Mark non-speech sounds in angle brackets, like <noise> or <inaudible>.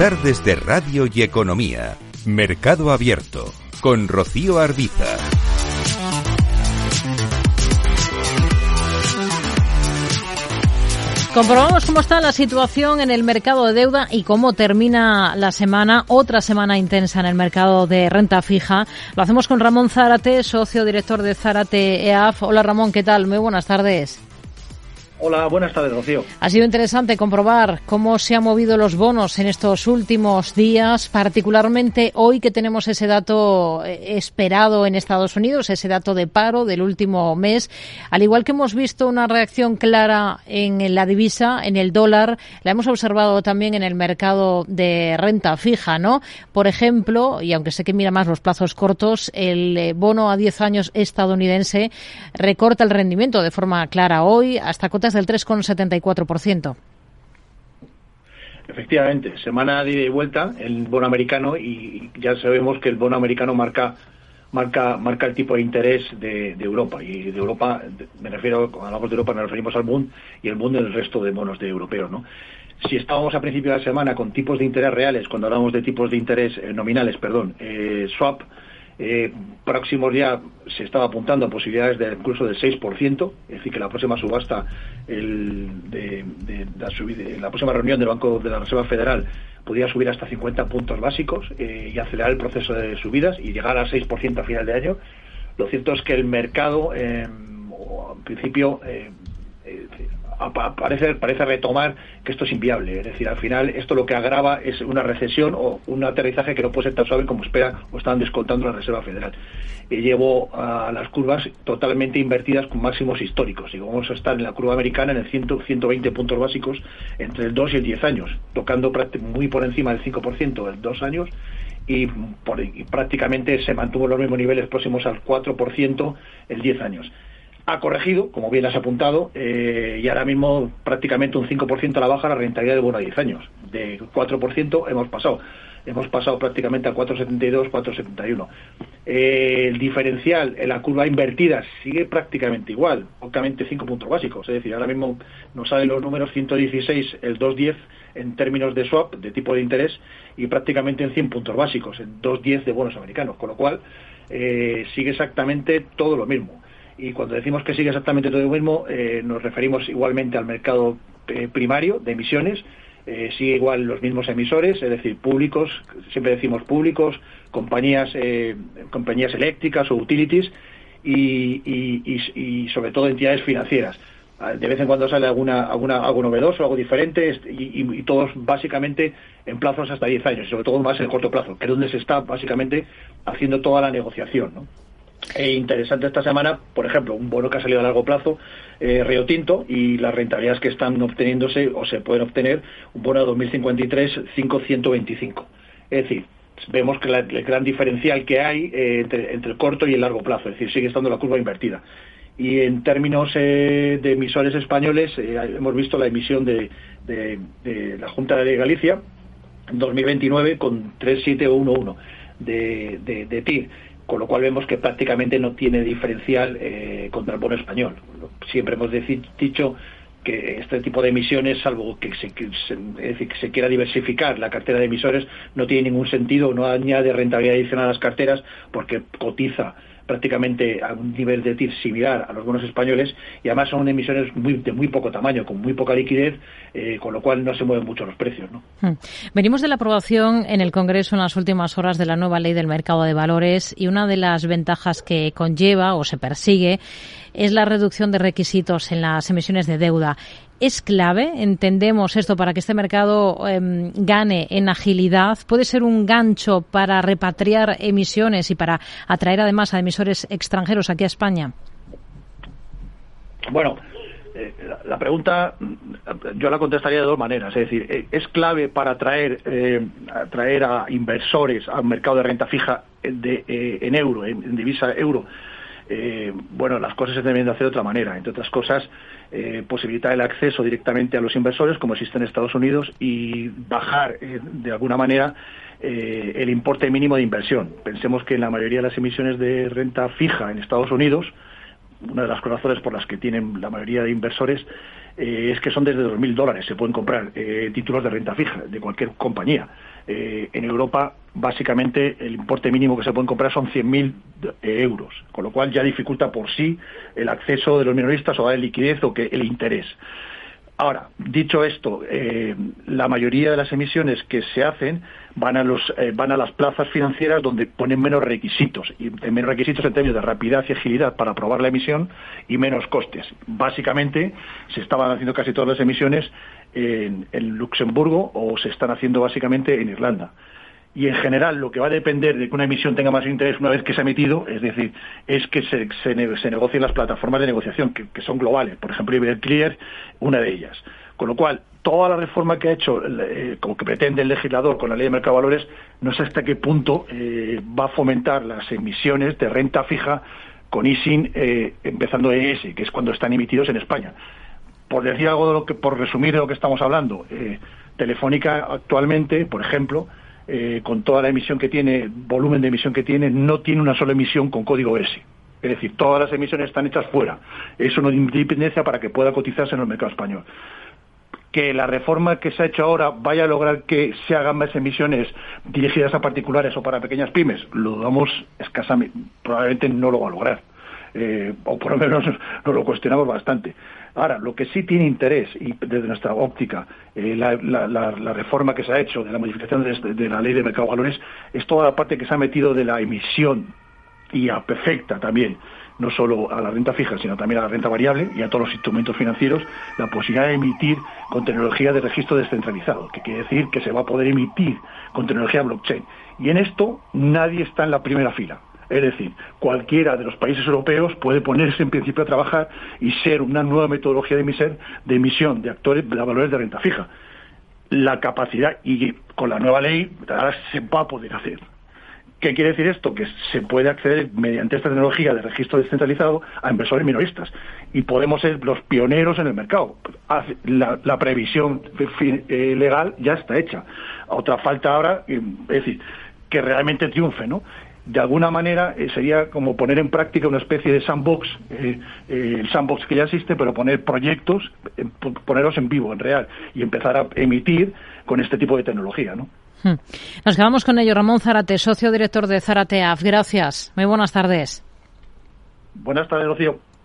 tardes de Radio y Economía. Mercado Abierto con Rocío Arbiza. Comprobamos cómo está la situación en el mercado de deuda y cómo termina la semana, otra semana intensa en el mercado de renta fija. Lo hacemos con Ramón Zárate, socio director de Zárate EAF. Hola Ramón, ¿qué tal? Muy buenas tardes. Hola, buenas tardes, Rocío. Ha sido interesante comprobar cómo se han movido los bonos en estos últimos días, particularmente hoy que tenemos ese dato eh, esperado en Estados Unidos, ese dato de paro del último mes. Al igual que hemos visto una reacción clara en la divisa, en el dólar, la hemos observado también en el mercado de renta fija, ¿no? Por ejemplo, y aunque sé que mira más los plazos cortos, el eh, bono a 10 años estadounidense recorta el rendimiento de forma clara hoy hasta cotas del 3,74%. Efectivamente, semana de y vuelta el bono americano y ya sabemos que el bono americano marca marca marca el tipo de interés de, Europa y de Europa me refiero cuando hablamos de Europa nos referimos al Bund y el Bund del resto de bonos de europeos, ¿no? Si estábamos a principio de la semana con tipos de interés reales, cuando hablamos de tipos de interés eh, nominales, perdón, eh, swap eh, próximos ya se estaba apuntando a posibilidades de incluso del 6%, es decir, que la próxima subasta, la, próxima reunión del Banco de la Reserva Federal podría subir hasta 50 puntos básicos eh, y acelerar el proceso de subidas y llegar al 6% a final de año. Lo cierto es que el mercado, eh, en principio, eh parece, parece retomar que esto es inviable. Es decir, al final esto lo que agrava es una recesión o un aterrizaje que no puede ser tan suave como espera o están descontando la Reserva Federal. Y llevo a las curvas totalmente invertidas con máximos históricos. Y vamos a estar en la curva americana en el 100, 120 puntos básicos entre el 2 y el 10 años, tocando muy por encima del 5% en dos años y, y, prácticamente se mantuvo en los mismos niveles próximos al 4% en 10 años ha corregido, como bien has apuntado, eh, y ahora mismo prácticamente un 5% a la baja la rentabilidad de bono a 10 años. De 4% hemos pasado. Hemos pasado prácticamente a 4,72, 4,71. Eh, el diferencial en la curva invertida sigue prácticamente igual, obviamente 5 puntos básicos. Es decir, ahora mismo nos salen los números 116, el 2,10 en términos de swap, de tipo de interés, y prácticamente en 100 puntos básicos, en 2,10 de bonos americanos. Con lo cual, eh, sigue exactamente todo lo mismo y cuando decimos que sigue exactamente todo lo mismo, eh, nos referimos igualmente al mercado eh, primario de emisiones, eh, sigue igual los mismos emisores, es decir, públicos, siempre decimos públicos, compañías, compañías eléctricas o utilities y, sobre todo entidades financieras. Ah, de vez en cuando sale alguna, alguna, algo novedoso, algo diferente y, todos básicamente en plazos hasta 10 años, y sobre todo más en el corto plazo, que es donde se está básicamente haciendo toda la negociación. ¿no? E interesante esta semana, por ejemplo, un bono que ha salido a largo plazo, eh, Río Tinto, y las rentabilidades que están obteniéndose o se pueden obtener, un bono de 2053, 525. Es decir, vemos que el gran diferencial que hay eh, entre, el corto y el largo plazo, es decir, sigue estando la curva invertida. Y en términos eh, de emisores españoles, eh, hemos visto la emisión de, la Junta de Galicia en 2029 con 3711 de, de, de TIR con lo cual vemos que prácticamente no tiene diferencial eh, contra el bono español. Siempre hemos dicho que este tipo de emisiones, salvo que se, que se, quiera diversificar la cartera de emisores, no tiene ningún sentido, no añade rentabilidad adicional a las carteras porque cotiza prácticamente a un nivel de TIR similar a los bonos españoles y además son emisiones muy, de muy poco tamaño, con muy poca liquidez, eh, con lo cual no se mueven mucho los precios. ¿no? Hmm. Venimos de la aprobación en el Congreso en las últimas horas de la nueva ley del mercado de valores y una de las ventajas que conlleva o se persigue es la reducción de requisitos en las emisiones de deuda es clave, entendemos esto, para que este mercado em, gane en agilidad. Puede ser un gancho para repatriar emisiones y para atraer además a emisores extranjeros aquí a España. Bueno, eh, la pregunta yo la contestaría de dos maneras. Es decir, eh, es clave para atraer, eh, a inversores al mercado de renta fija de, en euro, en divisa euro eh, bueno, las cosas se deben de hacer de otra manera. Entre otras cosas, eh, posibilitar el acceso directamente a los inversores, como existe en Estados Unidos, y bajar eh, de alguna manera el importe mínimo de inversión. Pensemos que en la mayoría de las emisiones de renta fija en Estados Unidos, una de las razones por las que tienen la mayoría de inversores eh, es que son desde 2.000 dólares, se pueden comprar eh, títulos de renta fija de cualquier compañía. en Europa, básicamente, el importe mínimo que se pueden comprar son 100.000 euros, con lo cual ya dificulta por sí el acceso de los minoristas o la liquidez o que el interés. Ahora, dicho esto, eh, la mayoría de las emisiones que se hacen van a, los, eh, van a las plazas financieras donde ponen menos requisitos, y menos requisitos en términos de rapidez y agilidad para aprobar la emisión y menos costes. Básicamente, se estaban haciendo casi todas las emisiones en Luxemburgo o se están haciendo básicamente en Irlanda y en general lo que va a depender de que una emisión tenga más interés una vez que se ha emitido, es decir, es que se, se, negocien las plataformas de negociación, que, son globales, por ejemplo, Iberclear, una de ellas. Con lo cual, toda la reforma que ha hecho, eh, como que pretende el legislador con la ley de mercado de valores, no sé hasta qué punto eh, va a fomentar las emisiones de renta fija con ISIN, eh, empezando ES, que es cuando están emitidos en España. Por decir algo de lo que, por resumir de lo que estamos hablando, Telefónica actualmente, por ejemplo, eh, con toda la emisión que tiene, volumen de emisión que tiene, no tiene una sola emisión con código S. Es decir, todas las emisiones están hechas fuera. Eso no independencia para que pueda cotizarse en el mercado español. Que la reforma que se ha hecho ahora vaya a lograr que se hagan más emisiones dirigidas a particulares o para pequeñas pymes, lo dudamos escasamente, probablemente no lo va a lograr. Eh, o por lo menos <laughs> nos lo cuestionamos bastante. Ahora, lo que sí tiene interés, y desde nuestra óptica, eh, la, reforma que se ha hecho de la modificación de, la ley de mercado de valores, es toda la parte que se ha metido de la emisión y afecta también no solo a la renta fija, sino también a la renta variable y a todos los instrumentos financieros, la posibilidad de emitir con tecnología de registro descentralizado, que quiere decir que se va a poder emitir con tecnología blockchain. Y en esto nadie está en la primera fila. Es decir, cualquiera de los países europeos puede ponerse en principio a trabajar y ser una nueva metodología de emisión de, emisión de actores de valores de renta fija. La capacidad, y con la nueva ley, se va a poder hacer. ¿Qué quiere decir esto? Que se puede acceder mediante esta tecnología de registro descentralizado a inversores minoristas y podemos ser los pioneros en el mercado. La, previsión eh, legal ya está hecha. Otra falta ahora, eh, es decir, que realmente triunfe, ¿no? De alguna manera eh, sería como poner en práctica una especie de sandbox, eh, eh, el sandbox que ya existe, pero poner proyectos, ponerlos en vivo, en real, y empezar a emitir con este tipo de tecnología, ¿no? Hmm. Nos quedamos con ello. Ramón Zarate, socio director de Zarateaf. Gracias. Muy buenas tardes. Buenas tardes, Rocío.